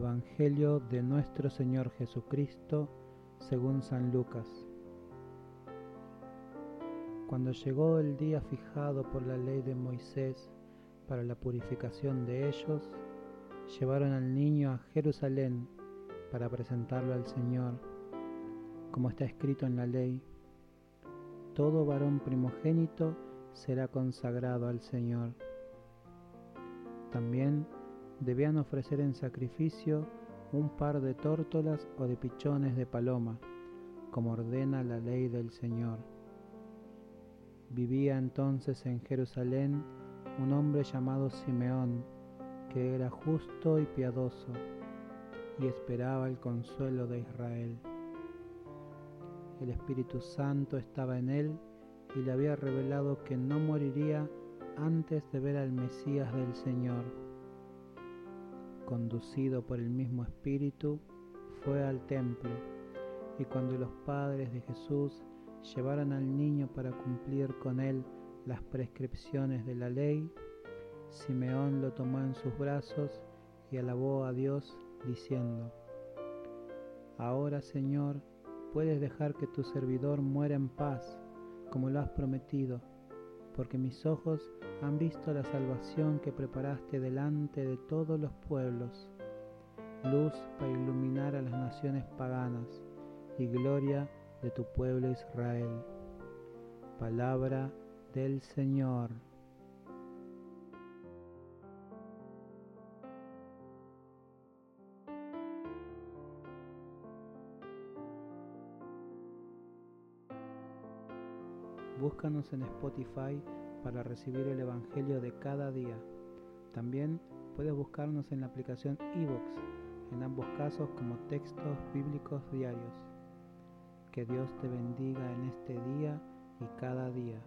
Evangelio de nuestro Señor Jesucristo según San Lucas. Cuando llegó el día fijado por la ley de Moisés para la purificación de ellos, llevaron al niño a Jerusalén para presentarlo al Señor, como está escrito en la ley. Todo varón primogénito será consagrado al Señor. También debían ofrecer en sacrificio un par de tórtolas o de pichones de paloma, como ordena la ley del Señor. Vivía entonces en Jerusalén un hombre llamado Simeón, que era justo y piadoso, y esperaba el consuelo de Israel. El Espíritu Santo estaba en él y le había revelado que no moriría antes de ver al Mesías del Señor conducido por el mismo Espíritu, fue al templo, y cuando los padres de Jesús llevaron al niño para cumplir con él las prescripciones de la ley, Simeón lo tomó en sus brazos y alabó a Dios diciendo, Ahora Señor, puedes dejar que tu servidor muera en paz, como lo has prometido, porque mis ojos han visto la salvación que preparaste delante de todos los pueblos, luz para iluminar a las naciones paganas y gloria de tu pueblo Israel. Palabra del Señor. Búscanos en Spotify para recibir el Evangelio de cada día. También puedes buscarnos en la aplicación iVoox, en ambos casos como textos bíblicos diarios. Que Dios te bendiga en este día y cada día.